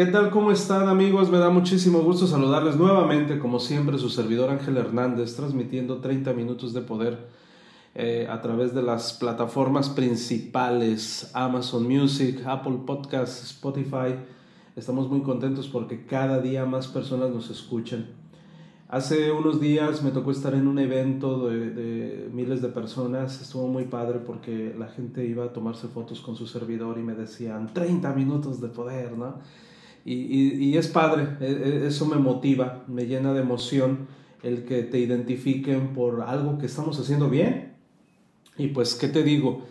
¿Qué tal? ¿Cómo están amigos? Me da muchísimo gusto saludarles nuevamente, como siempre, su servidor Ángel Hernández, transmitiendo 30 minutos de poder eh, a través de las plataformas principales, Amazon Music, Apple Podcasts, Spotify. Estamos muy contentos porque cada día más personas nos escuchan. Hace unos días me tocó estar en un evento de, de, miles de personas, estuvo muy padre porque la gente iba a tomarse fotos con su servidor y me decían 30 minutos de poder, ¿no? Y, y, y, es padre, e, e, eso me motiva, me llena de emoción el que te identifiquen por algo que estamos haciendo bien. Y pues, ¿qué te digo?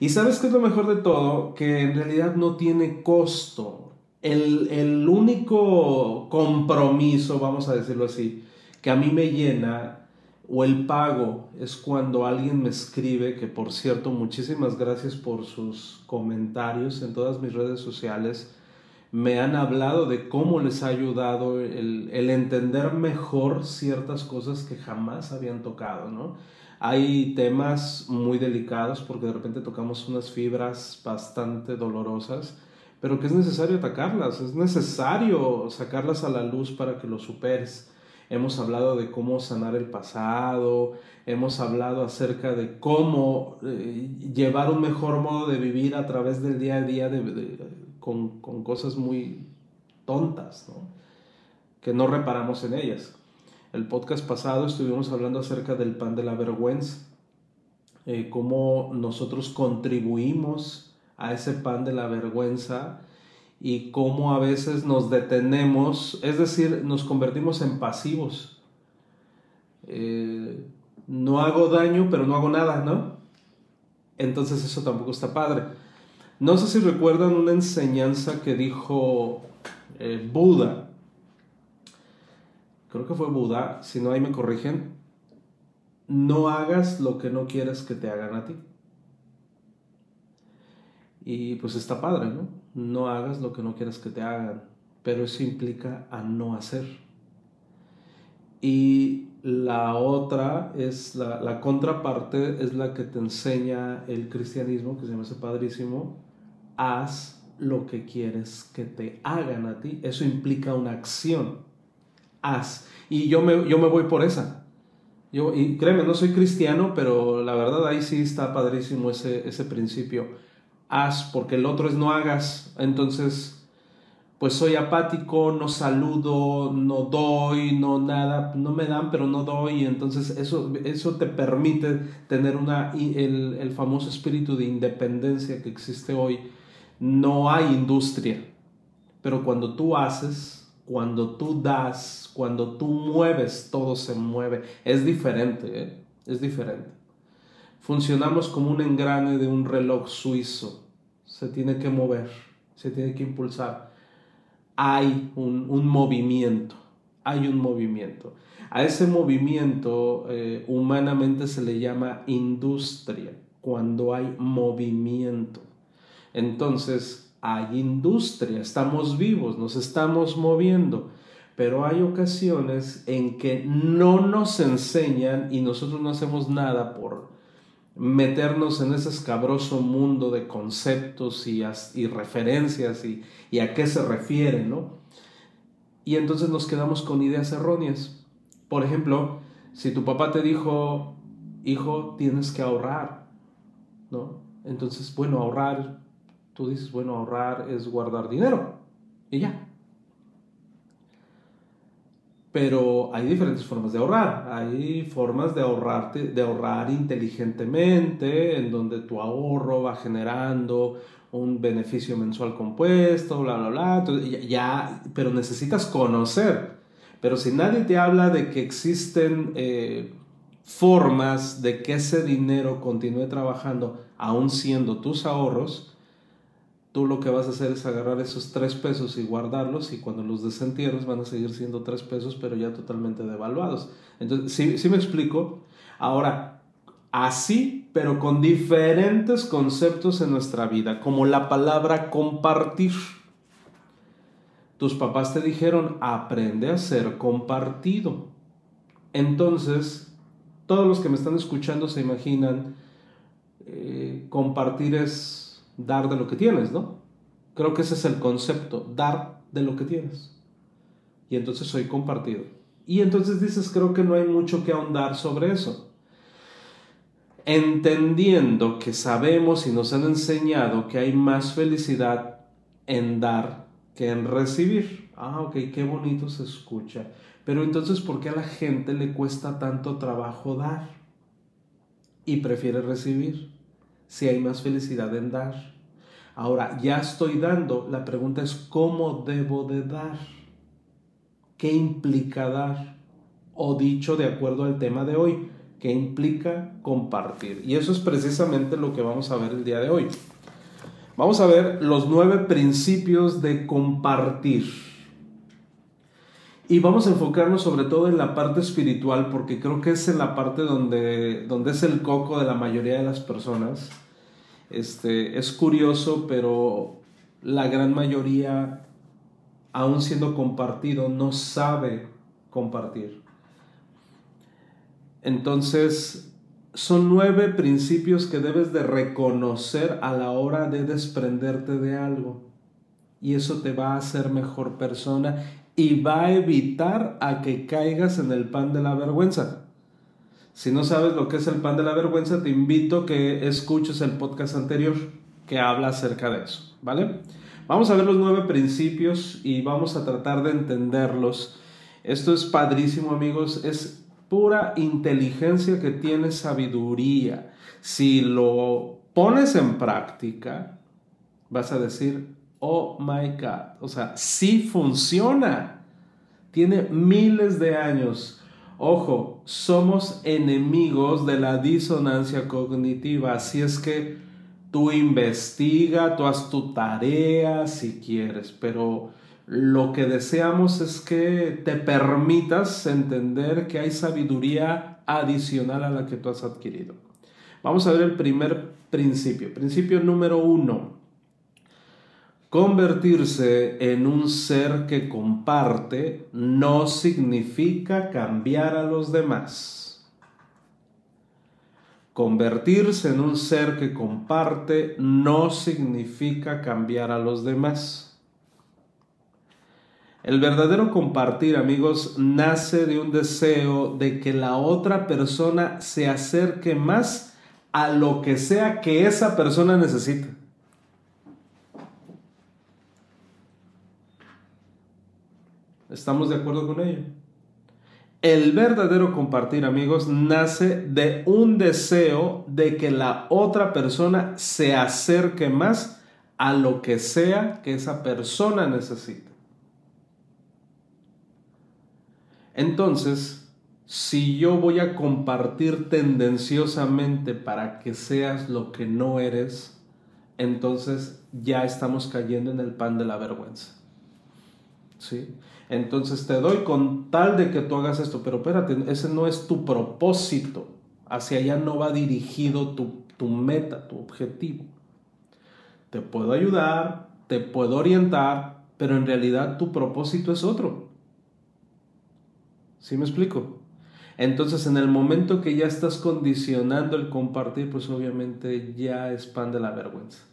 Y sabes qué es lo mejor de todo? Que en realidad no tiene costo. El, el único compromiso, vamos a decirlo así, que a mí me llena o el pago es cuando alguien me escribe, que por cierto, muchísimas gracias por sus comentarios en todas mis redes sociales me han hablado de cómo les ha ayudado el, el, entender mejor ciertas cosas que jamás habían tocado, ¿no? Hay temas muy delicados porque de repente tocamos unas fibras bastante dolorosas, pero que es necesario atacarlas, es necesario sacarlas a la luz para que lo superes. Hemos hablado de cómo sanar el pasado, hemos hablado acerca de cómo eh, llevar un mejor modo de vivir a través del día a día de, de, con, cosas muy tontas, ¿no? que no reparamos en ellas. El podcast pasado estuvimos hablando acerca del pan de la vergüenza, eh, cómo nosotros contribuimos a ese pan de la vergüenza y cómo a veces nos detenemos, es decir, nos convertimos en pasivos. Eh, no hago daño, pero no hago nada, ¿no? Entonces eso tampoco está padre. No sé si recuerdan una enseñanza que dijo eh, Buda. Creo que fue Buda, si no ahí me corrigen. No hagas lo que no quieres que te hagan a ti. Y pues está padre, ¿no? No hagas lo que no quieras que te hagan, pero eso implica a no hacer. Y la otra es, la, la contraparte es la que te enseña el cristianismo, que se me hace padrísimo. Haz lo que quieres que te hagan a ti. Eso implica una acción. Haz. Y yo me, yo me voy por esa. Yo, y créeme, no soy cristiano, pero la verdad ahí sí está padrísimo ese, ese principio haz porque el otro es no hagas. Entonces, pues soy apático, no saludo, no doy, no nada, no me dan, pero no doy. Entonces, eso, eso te permite tener una, el, el famoso espíritu de independencia que existe hoy. No hay industria, pero cuando tú haces, cuando tú das, cuando tú mueves, todo se mueve. Es diferente, ¿eh? es diferente. Funcionamos como un engrane de un reloj suizo. Se tiene que mover, se tiene que impulsar. Hay un, un movimiento, hay un movimiento. A ese movimiento eh, humanamente se le llama industria, cuando hay movimiento. Entonces, hay industria, estamos vivos, nos estamos moviendo pero hay ocasiones en que no nos enseñan y nosotros no hacemos nada por meternos en ese escabroso mundo de conceptos y, y referencias y, y, a qué se refiere, ¿no? Y entonces nos quedamos con ideas erróneas. Por ejemplo, si tu papá te dijo, hijo, tienes que ahorrar, ¿no? Entonces, bueno, ahorrar, tú dices, bueno, ahorrar es guardar dinero y ya. Pero hay diferentes formas de ahorrar. Hay formas de, ahorrarte, de ahorrar inteligentemente, en donde tu ahorro va generando un beneficio mensual compuesto, bla, bla, bla. Ya, pero necesitas conocer. Pero si nadie te habla de que existen eh, formas de que ese dinero continúe trabajando, aún siendo tus ahorros, tú lo que vas a hacer es agarrar esos tres pesos y guardarlos y cuando los desentierres van a seguir siendo tres pesos pero ya totalmente devaluados. Entonces, ¿sí, me explico? Ahora, así, pero con diferentes conceptos en nuestra vida, como la palabra compartir. Tus papás te dijeron, aprende a ser compartido. Entonces, todos los que me están escuchando se imaginan, eh, compartir es dar de lo que tienes, ¿no? Creo que ese es el concepto, dar de lo que tienes. Y entonces soy compartido. Y entonces dices, creo que no hay mucho que ahondar sobre eso. Entendiendo que sabemos y nos han enseñado que hay más felicidad en dar que en recibir. Ah, ok, qué bonito se escucha. Pero entonces, ¿por qué a la gente le cuesta tanto trabajo dar? Y prefiere recibir si hay más felicidad en dar. Ahora, ya estoy dando, la pregunta es cómo debo de dar. ¿Qué implica dar? O dicho de acuerdo al tema de hoy, ¿qué implica compartir? Y eso es precisamente lo que vamos a ver el día de hoy. Vamos a ver los nueve principios de compartir. Y vamos a enfocarnos sobre todo en la parte espiritual porque creo que es en la parte donde, donde es el coco de la mayoría de las personas. Este, es curioso, pero la gran mayoría, aún siendo compartido, no sabe compartir. Entonces, son nueve principios que debes de reconocer a la hora de desprenderte de algo. Y eso te va a hacer mejor persona y va a evitar a que caigas en el pan de la vergüenza. Si no sabes lo que es el pan de la vergüenza, te invito a que escuches el podcast anterior que habla acerca de eso, ¿vale? Vamos a ver los nueve principios y vamos a tratar de entenderlos. Esto es padrísimo, amigos, es pura inteligencia que tiene sabiduría. Si lo pones en práctica, vas a decir, oh my God, o sea, sí funciona. Tiene miles de años Ojo, somos enemigos de la disonancia cognitiva, así es que tú investiga, tú haz tu tarea si quieres, pero lo que deseamos es que te permitas entender que hay sabiduría adicional a la que tú has adquirido. Vamos a ver el primer principio. Principio número uno. Convertirse en un ser que comparte no significa cambiar a los demás. Convertirse en un ser que comparte no significa cambiar a los demás. El verdadero compartir, amigos, nace de un deseo de que la otra persona se acerque más a lo que sea que esa persona necesite. ¿Estamos de acuerdo con ello? El verdadero compartir, amigos, nace de un deseo de que la otra persona se acerque más a lo que sea que esa persona necesite. Entonces, si yo voy a compartir tendenciosamente para que seas lo que no eres, entonces ya estamos cayendo en el pan de la vergüenza. ¿Sí? Entonces te doy con tal de que tú hagas esto, pero espérate, ese no es tu propósito. Hacia allá no va dirigido tu, tu meta, tu objetivo. Te puedo ayudar, te puedo orientar, pero en realidad tu propósito es otro. ¿Sí me explico? Entonces, en el momento que ya estás condicionando el compartir, pues obviamente ya es pan de la vergüenza.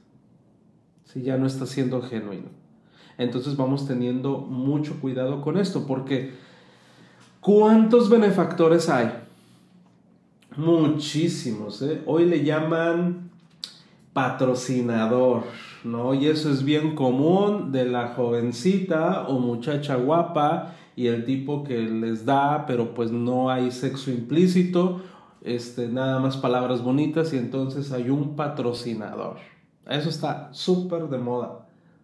Si ya no estás siendo genuino. Entonces vamos teniendo mucho cuidado con esto, porque ¿cuántos benefactores hay? Muchísimos. ¿eh? Hoy le llaman patrocinador, ¿no? Y eso es bien común de la jovencita o muchacha guapa y el tipo que les da, pero pues no hay sexo implícito, este, nada más palabras bonitas y entonces hay un patrocinador. Eso está súper de moda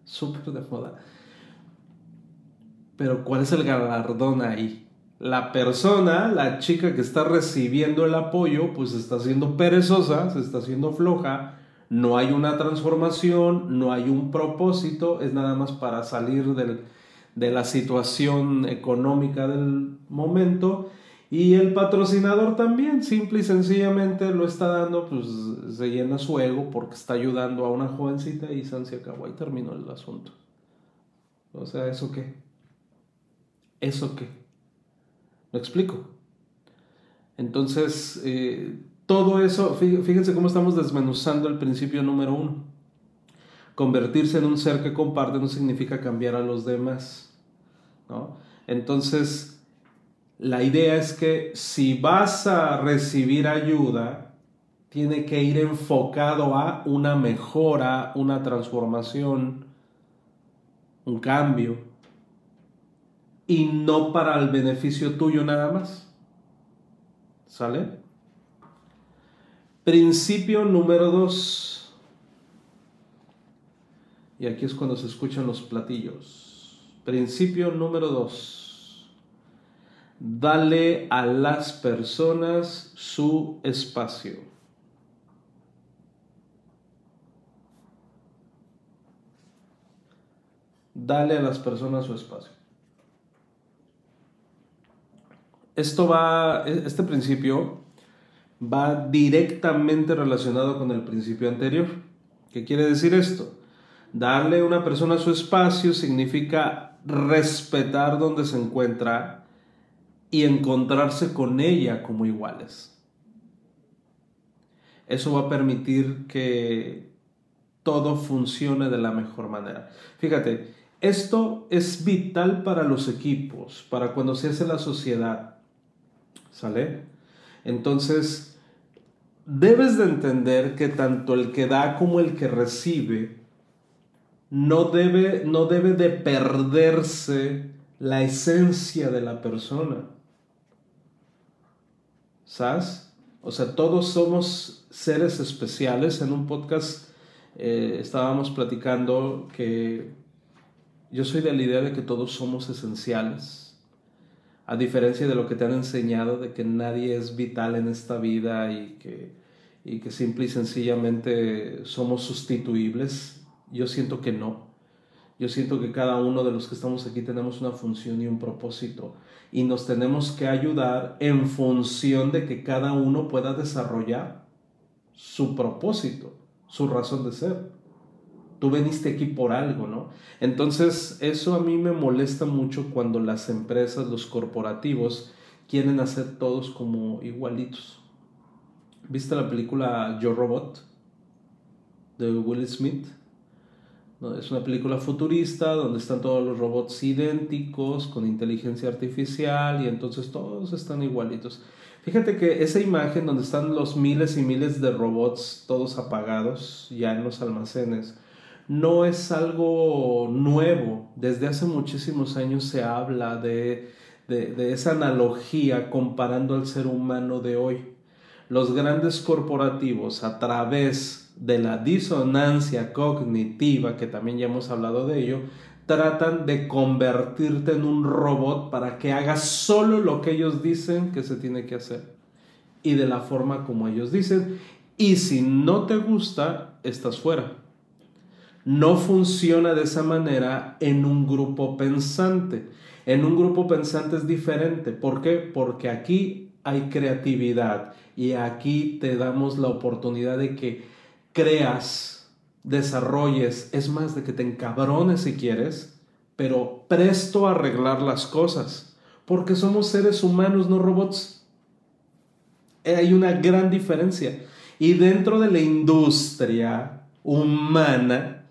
súper de moda. Pero ¿cuál es el galardón ahí? La persona, la chica que está recibiendo el apoyo, pues está siendo perezosa, se está haciendo floja, no hay una transformación, no hay un propósito, es nada más para salir de la situación económica del momento. Y el patrocinador también, simple y sencillamente lo está dando, pues se llena su ego porque está ayudando a una jovencita y se acabó, ahí terminó el asunto. O sea, ¿eso qué? ¿Eso qué? ¿Lo explico? Entonces, eh, todo eso, fíjense cómo estamos desmenuzando el principio número uno. Convertirse en un ser que comparte no significa cambiar a los demás. ¿no? Entonces, la idea es que si vas a recibir ayuda, tiene que ir enfocado a una mejora, una transformación, un cambio, y no para el beneficio tuyo nada más. ¿Sale? Principio número dos. Y aquí es cuando se escuchan los platillos. Principio número dos. Dale a las personas su espacio. Dale a las personas su espacio. Esto va, e, este principio va directamente relacionado con el principio anterior. ¿Qué quiere decir esto? Darle a una persona su espacio significa respetar donde se encuentra y encontrarse con ella como iguales. Eso va a permitir que todo funcione de la mejor manera. Fíjate, esto es vital para los equipos, para cuando se hace la sociedad. ¿Sale? Entonces, debes de entender que tanto el que da como el que recibe no debe, no debe de perderse la esencia de la persona. ¿Sabes? O sea, todos somos seres especiales. En un podcast eh, estábamos platicando que yo soy de la idea de que todos somos esenciales a diferencia de lo que te han enseñado de que nadie es vital en esta vida y que, y que simple y sencillamente somos sustituibles, yo siento que no. Yo siento que cada uno de los que estamos aquí tenemos una función y un propósito y nos tenemos que ayudar en función de que cada uno pueda desarrollar su propósito, su razón de ser tú veniste aquí por algo, ¿no? Entonces, eso a mí me molesta mucho cuando las empresas, los corporativos, quieren hacer todos como igualitos. ¿Viste la película Yo Robot? de Will Smith? Es una película futurista donde están todos los robots idénticos, con inteligencia artificial, y entonces todos están igualitos. Fíjate que esa imagen donde están los miles y miles de robots todos apagados ya en los almacenes, no es algo nuevo. Desde hace muchísimos años se habla de, esa analogía comparando al ser humano de hoy. Los grandes corporativos a través de la disonancia cognitiva, que también ya hemos hablado de ello, tratan de convertirte en un robot para que hagas solo lo que ellos dicen que se tiene que hacer y de la forma como ellos dicen. Y si no te gusta, estás fuera no funciona de esa manera en un grupo pensante. En un grupo pensante es diferente. ¿Por qué? Porque aquí hay creatividad y aquí te damos la oportunidad de que creas, desarrolles, es más, de que te encabrones si quieres, pero presto a arreglar las cosas. Porque somos seres humanos, no robots. Hay una gran diferencia. Y dentro de la industria humana,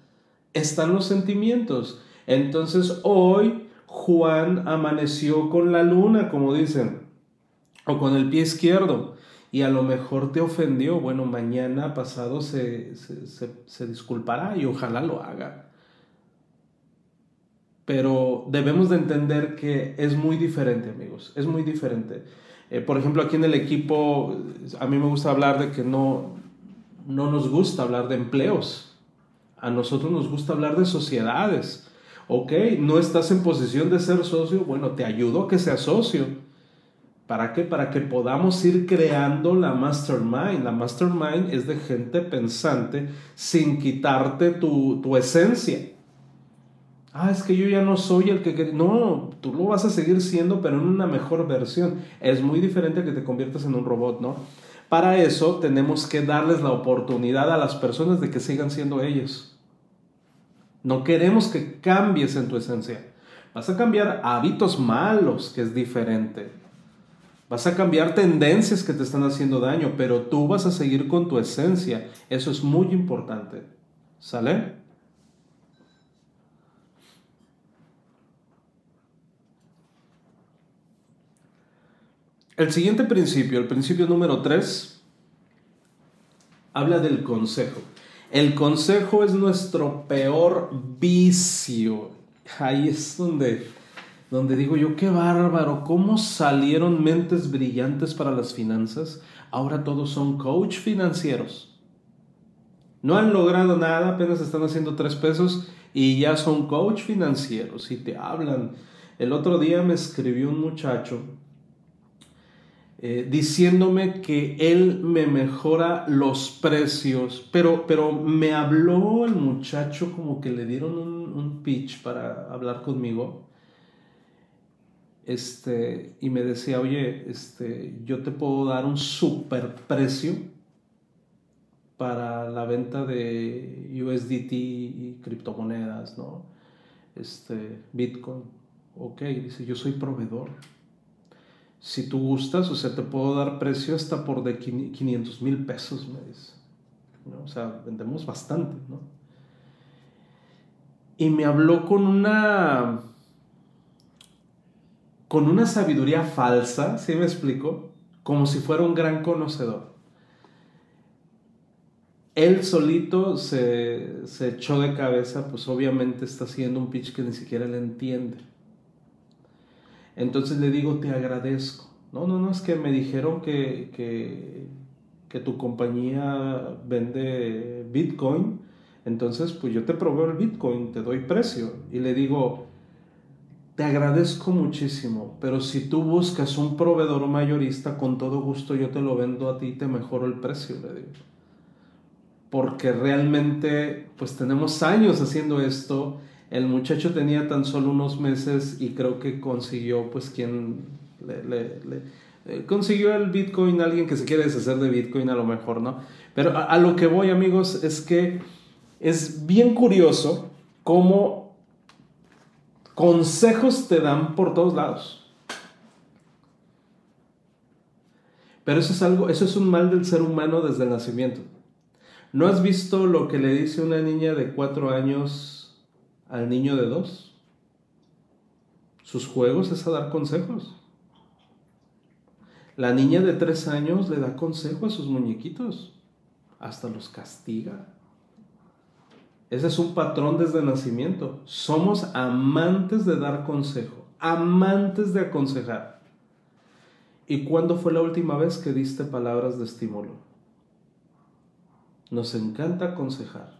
están los sentimientos. Entonces hoy Juan amaneció con la luna, como dicen, o con el pie izquierdo, y a lo mejor te ofendió. Bueno, mañana pasado se, se, disculpará y ojalá lo haga. Pero debemos de entender que es muy diferente, amigos, es muy diferente. Eh, por ejemplo, aquí en el equipo, a mí me gusta hablar de que no, no nos gusta hablar de empleos a nosotros nos gusta hablar de sociedades. Ok, no estás en posición de ser socio, bueno, te ayudo a que seas socio. ¿Para qué? Para que podamos ir creando la mastermind. La mastermind es de gente pensante sin quitarte tu, tu esencia. Ah, es que yo ya no soy el que... No, tú lo vas a seguir siendo, pero en una mejor versión. Es muy diferente que te conviertas en un robot, ¿no? Para eso tenemos que darles la oportunidad a las personas de que sigan siendo ellos. No queremos que cambies en tu esencia. Vas a cambiar hábitos malos, que es diferente. Vas a cambiar tendencias que te están haciendo daño, pero tú vas a seguir con tu esencia. Eso es muy importante. ¿Sale? El siguiente principio, el principio número 3, habla del consejo. El consejo es nuestro peor vicio. Ahí es donde donde digo yo, qué bárbaro, cómo salieron mentes brillantes para las finanzas, ahora todos son coach financieros. No han logrado nada, apenas están haciendo tres pesos y ya son coach financieros y te hablan. El otro día me escribió un muchacho eh, diciéndome que él me mejora los precios, pero, pero me habló el muchacho como que le dieron un, un pitch para hablar conmigo este, y me decía, oye, este, yo te puedo dar un super precio para la venta de USDT y criptomonedas, ¿no? Este, Bitcoin. Ok, dice, yo soy proveedor. Si tú gustas, o sea, te puedo dar precio hasta por de 500 mil pesos, me dice. ¿no? O sea, vendemos bastante, ¿no? Y me habló con una con una sabiduría falsa, ¿sí me explico? Como si fuera un gran conocedor. Él solito se, se echó de cabeza, pues obviamente está haciendo un pitch que ni siquiera le entiende. Entonces le digo, te agradezco. No, no, no, es que me dijeron que, que, que tu compañía vende Bitcoin. Entonces, pues yo te proveo el Bitcoin, te doy precio. Y le digo, te agradezco muchísimo, pero si tú buscas un proveedor mayorista, con todo gusto yo te lo vendo a ti y te mejoro el precio, le digo. Porque realmente, pues tenemos años haciendo esto. El muchacho tenía tan solo unos meses y creo que consiguió, pues, quien le, eh, consiguió el Bitcoin, alguien que se quiere deshacer de Bitcoin a lo mejor, ¿no? Pero a lo que voy, amigos, es que es bien curioso cómo Consejos te dan por todos lados. Pero eso es algo, eso es un mal del ser humano desde el nacimiento. ¿No has visto lo que le dice una niña de cuatro años al niño de dos? Sus juegos es dar consejos. La niña de tres años le da consejo a sus muñequitos. Hasta los castiga. Ese es un patrón desde nacimiento. Somos amantes de dar consejo, amantes de aconsejar. ¿Y cuándo fue la última vez que diste palabras de estímulo? Nos encanta aconsejar.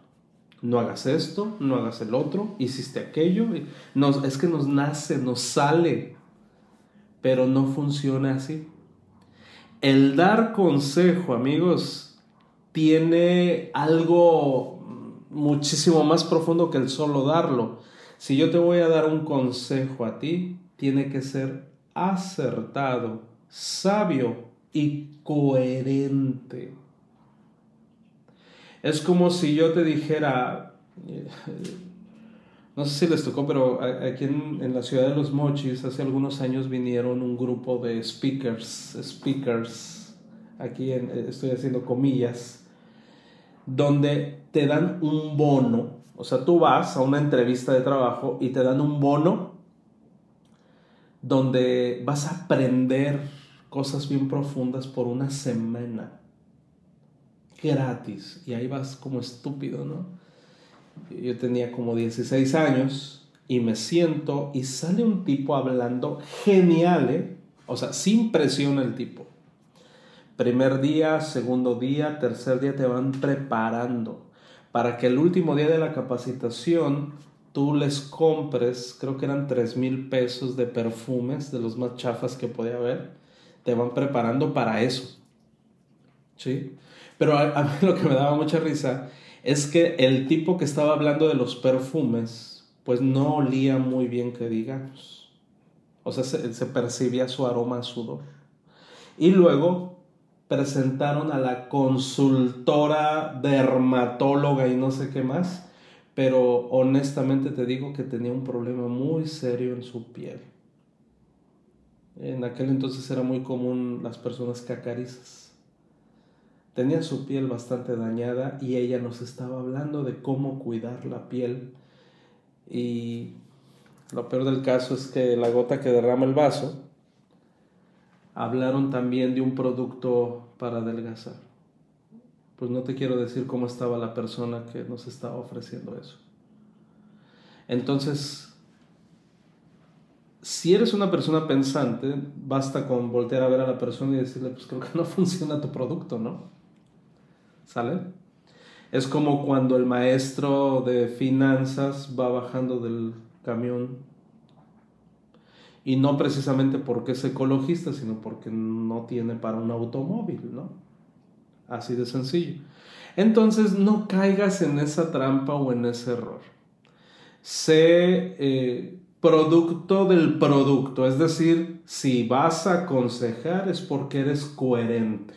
No hagas esto, no hagas el otro, hiciste aquello. Nos, es que nos nace, nos sale, pero no funciona así. El dar consejo, amigos, tiene algo muchísimo más profundo que el solo darlo. Si yo te voy a dar un consejo a ti, tiene que ser acertado, sabio y coherente. Es como si yo te dijera, no sé si les tocó, pero aquí en, la ciudad de Los Mochis hace algunos años vinieron un grupo de speakers, speakers, aquí estoy haciendo comillas, donde te dan un bono. O sea, tú vas a una entrevista de trabajo y te dan un bono donde vas a aprender cosas bien profundas por una semana. Gratis. Y ahí vas como estúpido, ¿no? Yo tenía como 16 años y me siento y sale un tipo hablando genial, ¿eh? O sea, sin presión el tipo. Primer día, segundo día, tercer día te van preparando para que el último día de la capacitación tú les compres, creo que eran 3 mil pesos de perfumes, de los más chafas que podía haber. te van preparando para eso. ¿Sí? Pero a, mí lo que me daba mucha risa es que el tipo que estaba hablando de los perfumes, pues no olía muy bien que digamos. O sea, se, se percibía su aroma a sudor. Y luego presentaron a la consultora dermatóloga y no sé qué más, pero honestamente te digo que tenía un problema muy serio en su piel. En aquel entonces era muy común las personas cacarizas tenía su piel bastante dañada y ella nos estaba hablando de cómo cuidar la piel. Y lo peor del caso es que la gota que derrama el vaso, hablaron también de un producto para adelgazar. Pues no te quiero decir cómo estaba la persona que nos estaba ofreciendo eso. Entonces, si eres una persona pensante, basta con voltear a ver a la persona y decirle, pues creo que no funciona tu producto, ¿no? ¿Sale? Es como cuando el maestro de finanzas va bajando del camión y no precisamente porque es ecologista, sino porque no tiene para un automóvil, ¿no? Así de sencillo. Entonces no caigas en esa trampa o en ese error. Sé eh, producto del producto, es decir, si vas a aconsejar es porque eres coherente.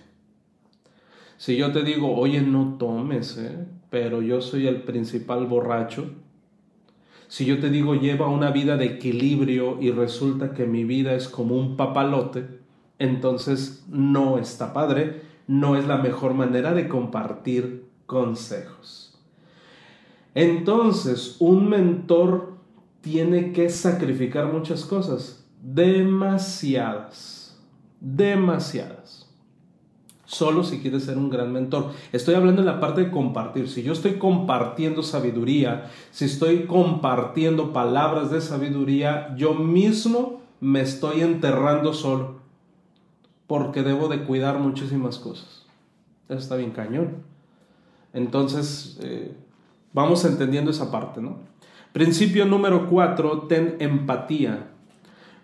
Si yo te digo, oye, no tomes, ¿eh? pero yo soy el principal borracho. Si yo te digo, lleva una vida de equilibrio y resulta que mi vida es como un papalote, entonces no está padre, no es la mejor manera de compartir consejos. Entonces, un mentor tiene que sacrificar muchas cosas, demasiadas, demasiadas solo si quieres ser un gran mentor. Estoy hablando en la parte de compartir. Si yo estoy compartiendo sabiduría, si estoy compartiendo palabras de sabiduría, yo mismo me estoy enterrando solo. Porque debo de cuidar muchísimas cosas. Eso está bien cañón. Entonces, eh, vamos entendiendo esa parte, ¿no? Principio número cuatro, ten empatía.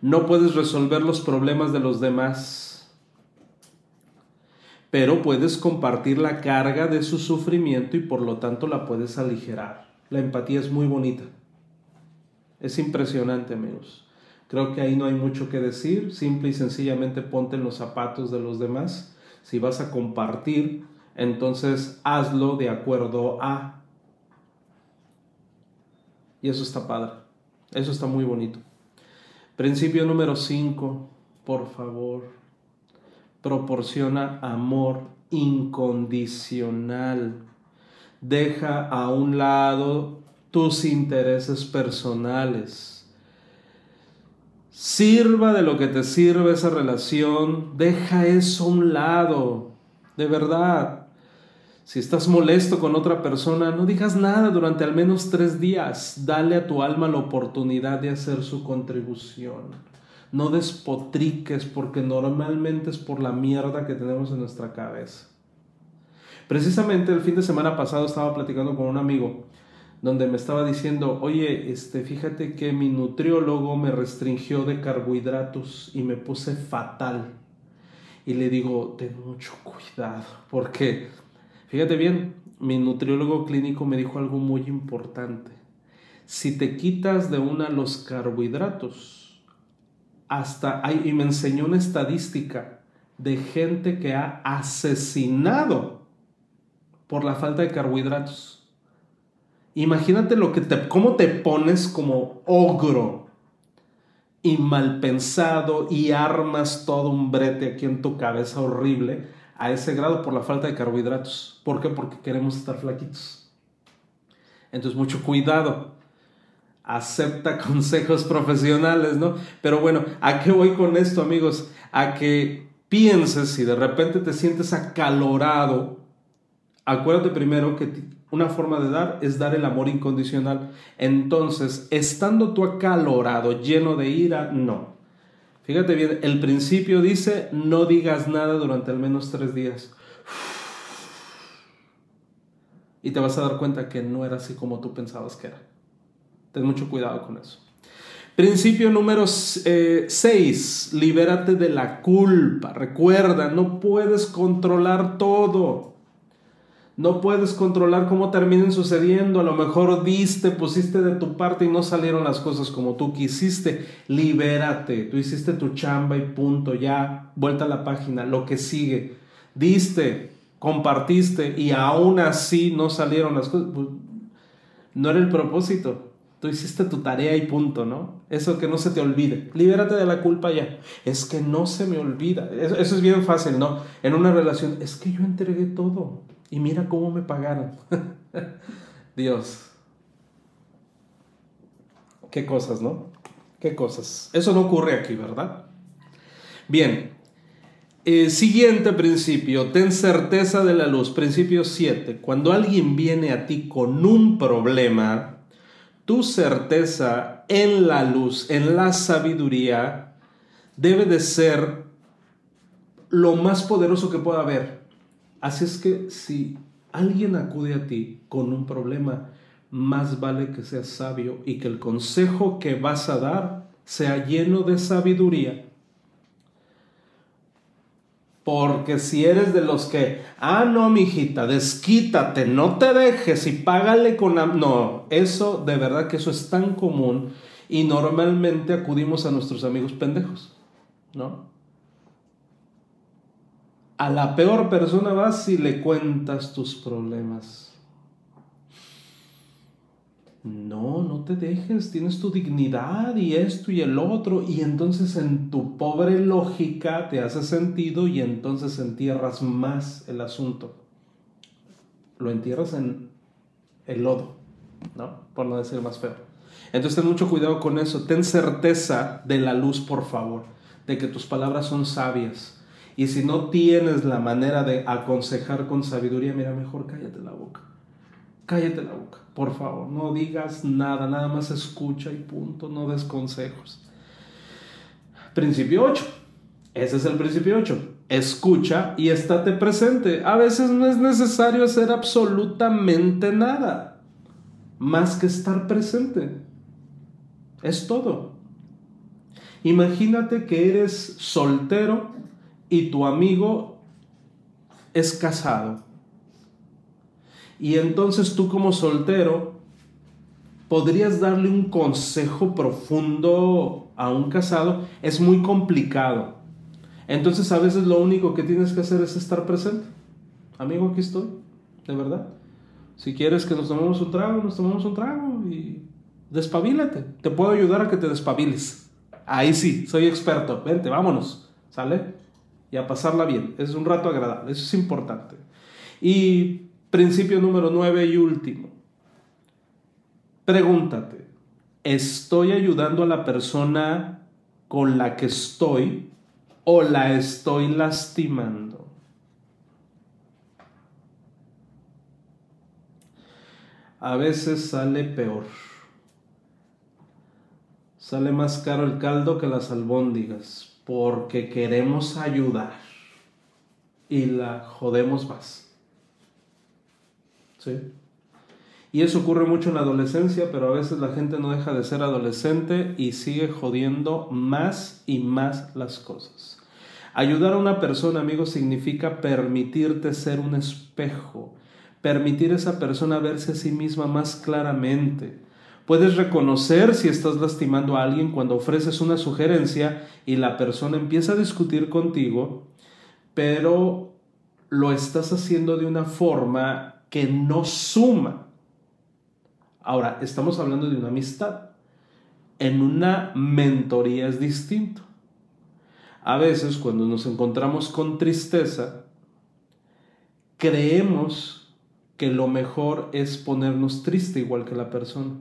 No puedes resolver los problemas de los demás pero puedes compartir la carga de su sufrimiento y por lo tanto la puedes aligerar. La empatía es muy bonita. Es impresionante, amigos. Creo que ahí no hay mucho que decir. Simple y sencillamente ponte en los zapatos de los demás. Si vas a compartir, entonces hazlo de acuerdo a. Y eso está padre. Eso está muy bonito. Principio número 5. Por favor, proporciona amor incondicional. Deja a un lado tus intereses personales. Sirva de lo que te sirve esa relación. Deja eso a un lado. De verdad. Si estás molesto con otra persona, no digas nada durante al menos tres días. Dale a tu alma la oportunidad de hacer su contribución no despotriques porque normalmente es por la mierda que tenemos en nuestra cabeza. Precisamente el fin de semana pasado estaba platicando con un amigo donde me estaba diciendo, oye, este, fíjate que mi nutriólogo me restringió de carbohidratos y me puse fatal. Y le digo, ten mucho cuidado, porque, fíjate bien, mi nutriólogo clínico me dijo algo muy importante. Si te quitas de una los carbohidratos, hasta, y me enseñó una estadística de gente que ha asesinado por la falta de carbohidratos. Imagínate lo que te, cómo te pones como ogro y mal pensado y armas todo un brete aquí en tu cabeza horrible a ese grado por la falta de carbohidratos. ¿Por qué? Porque queremos estar flaquitos. Entonces, mucho cuidado acepta consejos profesionales, ¿no? Pero bueno, ¿a qué voy con esto, amigos? A que pienses si de repente te sientes acalorado, acuérdate primero que una forma de dar es dar el amor incondicional. Entonces, estando tú acalorado, lleno de ira, no. Fíjate bien, el principio dice, no digas nada durante al menos tres días. Y te vas a dar cuenta que no era así como tú pensabas que era. Ten mucho cuidado con eso. Principio número 6, libérate de la culpa. Recuerda, no puedes controlar todo. No puedes controlar cómo terminen sucediendo. A lo mejor diste, pusiste de tu parte y no salieron las cosas como tú quisiste. Libérate. Tú hiciste tu chamba y punto. Ya, vuelta a la página. Lo que sigue. Diste, compartiste y aún así no salieron las cosas. Pues, no era el propósito. Tú hiciste tu tarea y punto, ¿no? Eso que no se te olvide. Libérate de la culpa ya. Es que no se me olvida. Eso, es bien fácil, ¿no? En una relación, es que yo entregué todo. Y mira cómo me pagaron. Dios. Qué cosas, ¿no? Qué cosas. Eso no ocurre aquí, ¿verdad? Bien. Eh, siguiente principio, ten certeza de la luz. Principio 7. Cuando alguien viene a ti con un problema, tu certeza en la luz, en la sabiduría, debe de ser lo más poderoso que pueda haber. Así es que si alguien acude a ti con un problema, más vale que seas sabio y que el consejo que vas a dar sea lleno de sabiduría porque si eres de los que, ah, no, mijita, desquítate, no te dejes y págale con... No, eso de verdad que eso es tan común y normalmente acudimos a nuestros amigos pendejos, ¿no? A la peor persona vas y le cuentas tus problemas. No, no te dejes, tienes tu dignidad y esto y el otro, y entonces en tu pobre lógica te hace sentido y entonces entierras más el asunto. Lo entierras en el lodo, ¿no? Por no decir más feo. Entonces ten mucho cuidado con eso, ten certeza de la luz, por favor, de que tus palabras son sabias. Y si no tienes la manera de aconsejar con sabiduría, mira, mejor cállate la boca cállate la boca, por favor, no digas nada, nada más escucha y punto, no des consejos. Principio 8. Ese es el principio 8. Escucha y estate presente. A veces no es necesario hacer absolutamente nada, más que estar presente. Es todo. Imagínate que eres soltero y tu amigo es casado y entonces tú como soltero podrías darle un consejo profundo a un casado. Es muy complicado. Entonces a veces lo único que tienes que hacer es estar presente. Amigo, aquí estoy, de verdad. Si quieres que nos tomemos un trago, nos tomamos un trago y despabilate. Te puedo ayudar a que te despabiles. Ahí sí, soy experto. Vente, vámonos. ¿Sale? Y a pasarla bien. Es un rato agradable. Eso es importante. Y Principio número 9 y último. Pregúntate, ¿estoy ayudando a la persona con la que estoy o la estoy lastimando? A veces sale peor. Sale más caro el caldo que las albóndigas porque queremos ayudar y la jodemos más. Y eso ocurre mucho en la adolescencia, pero a veces la gente no deja de ser adolescente y sigue jodiendo más y más las cosas. Ayudar a una persona, amigo, significa permitirte ser un espejo, permitir a esa persona verse a sí misma más claramente. Puedes reconocer si estás lastimando a alguien cuando ofreces una sugerencia y la persona empieza a discutir contigo, pero lo estás haciendo de una forma que no suma. Ahora, estamos hablando de una amistad. En una mentoría es distinto. A veces cuando nos encontramos con tristeza, creemos que lo mejor es ponernos triste igual que la persona.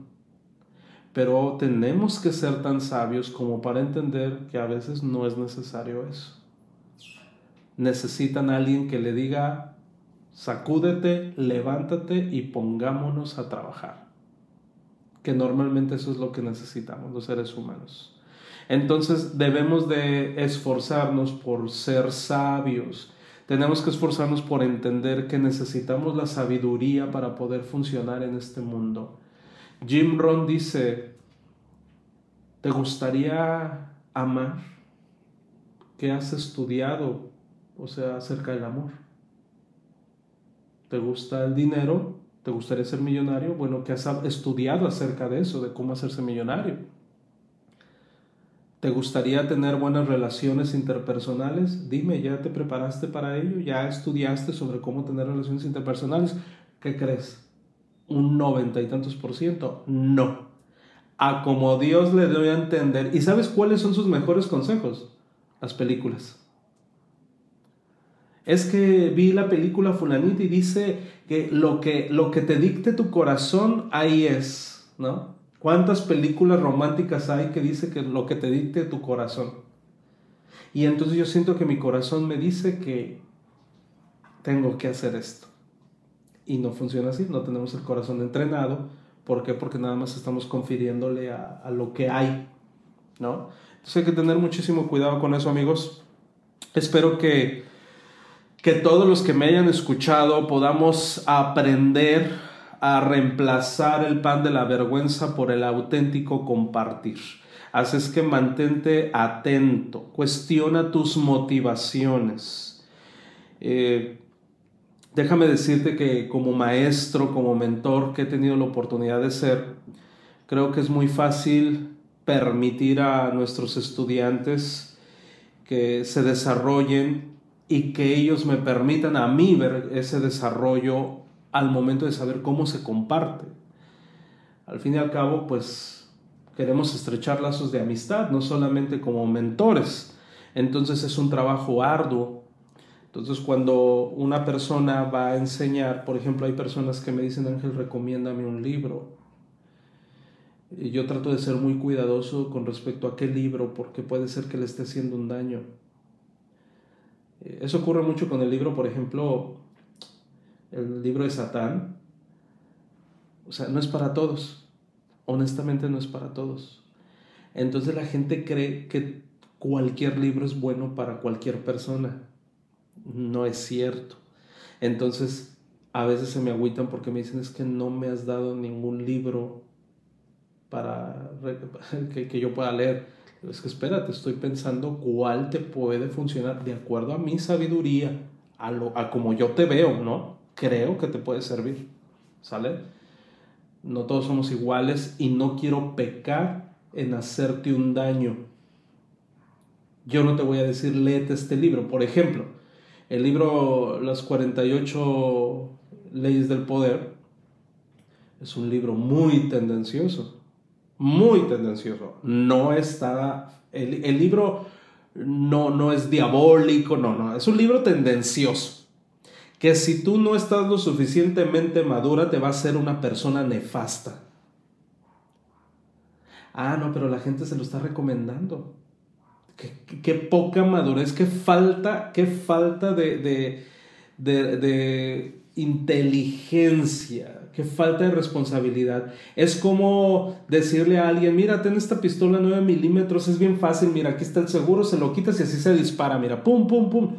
Pero tenemos que ser tan sabios como para entender que a veces no es necesario eso. Necesitan a alguien que le diga, Sacúdete, levántate y pongámonos a trabajar. Que normalmente eso es lo que necesitamos los seres humanos. Entonces debemos de esforzarnos por ser sabios. Tenemos que esforzarnos por entender que necesitamos la sabiduría para poder funcionar en este mundo. Jim Ron dice, ¿Te gustaría amar? ¿Qué has estudiado? O sea, acerca del amor. ¿Te gusta el dinero? ¿Te gustaría ser millonario? Bueno, ¿qué has estudiado acerca de eso, de cómo hacerse millonario? ¿Te gustaría tener buenas relaciones interpersonales? Dime, ¿ya te preparaste para ello? ¿Ya estudiaste sobre cómo tener relaciones interpersonales? ¿Qué crees? ¿Un noventa y tantos por ciento? No. A como Dios le doy a entender. ¿Y sabes cuáles son sus mejores consejos? Las películas. Es que vi la película fulanita y dice que lo que, lo que te dicte tu corazón, ahí es, ¿no? ¿Cuántas películas románticas hay que dice que lo que te dicte tu corazón? Y entonces yo siento que mi corazón me dice que tengo que hacer esto. Y no funciona así, no tenemos el corazón entrenado. ¿Por qué? Porque nada más estamos confiriéndole a, a lo que hay, ¿no? Entonces hay que tener muchísimo cuidado con eso, amigos. Espero que, que todos los que me hayan escuchado podamos aprender a reemplazar el pan de la vergüenza por el auténtico compartir. Así es que mantente atento, cuestiona tus motivaciones. Eh, déjame decirte que como maestro, como mentor que he tenido la oportunidad de ser, creo que es muy fácil permitir a nuestros estudiantes que se desarrollen y que ellos me permitan a mí ver ese desarrollo al momento de saber cómo se comparte. Al fin y al cabo, pues queremos estrechar lazos de amistad, no solamente como mentores. Entonces es un trabajo arduo. Entonces cuando una persona va a enseñar, por ejemplo, hay personas que me dicen, Ángel, recomiéndame un libro. Y yo trato de ser muy cuidadoso con respecto a qué libro, porque puede ser que le esté haciendo un daño. Eso ocurre mucho con el libro, por ejemplo, el libro de Satán, o sea, no es para todos. Honestamente no es para todos. Entonces la gente cree que cualquier libro es bueno para cualquier persona. No es cierto. Entonces a veces se me agüitan porque me dicen es que no me has dado ningún libro para que, que yo pueda leer. Es que espérate, estoy pensando cuál te puede funcionar de acuerdo a mi sabiduría, a, lo, a como yo te veo, ¿no? creo que te puede servir. ¿Sale? No todos somos iguales y no quiero pecar en hacerte un daño. Yo no te voy a decir, léete este libro. Por ejemplo, el libro Las 48 leyes del poder es un libro muy tendencioso. Muy tendencioso. No está... El, el libro no, no es diabólico, no, no. Es un libro tendencioso que si tú no estás lo suficientemente madura te va a ser una persona nefasta. Ah, no, pero la gente se lo está recomendando. Qué, poca madurez, qué falta, qué falta de, de, de, de inteligencia, qué falta de responsabilidad. Es como decirle a alguien, mira, ten esta pistola 9 milímetros, es bien fácil, mira, aquí está el seguro, se lo quitas y así se dispara, mira, pum, pum, pum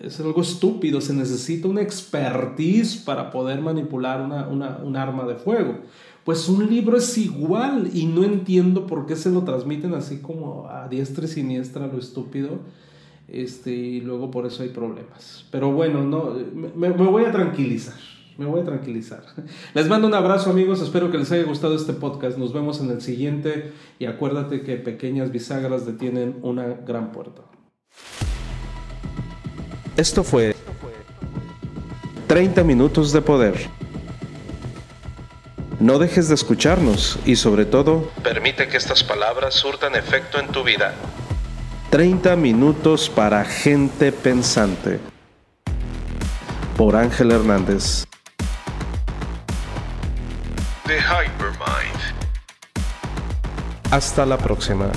es algo estúpido, se necesita una expertise para poder manipular una, un arma de fuego. Pues un libro es igual y no entiendo por qué se lo transmiten así como a diestra y siniestra lo estúpido. Este, y luego por eso hay problemas. Pero bueno, no, me voy a tranquilizar. Me voy a tranquilizar. Les mando un abrazo amigos, espero que les haya gustado este podcast. Nos vemos en el siguiente y acuérdate que pequeñas bisagras detienen una gran puerta. Esto fue 30 minutos de poder. No dejes de escucharnos y sobre todo, permite que estas palabras surtan efecto en tu vida. 30 minutos para gente pensante. Por Ángel Hernández. The Hypermind. Hasta la próxima.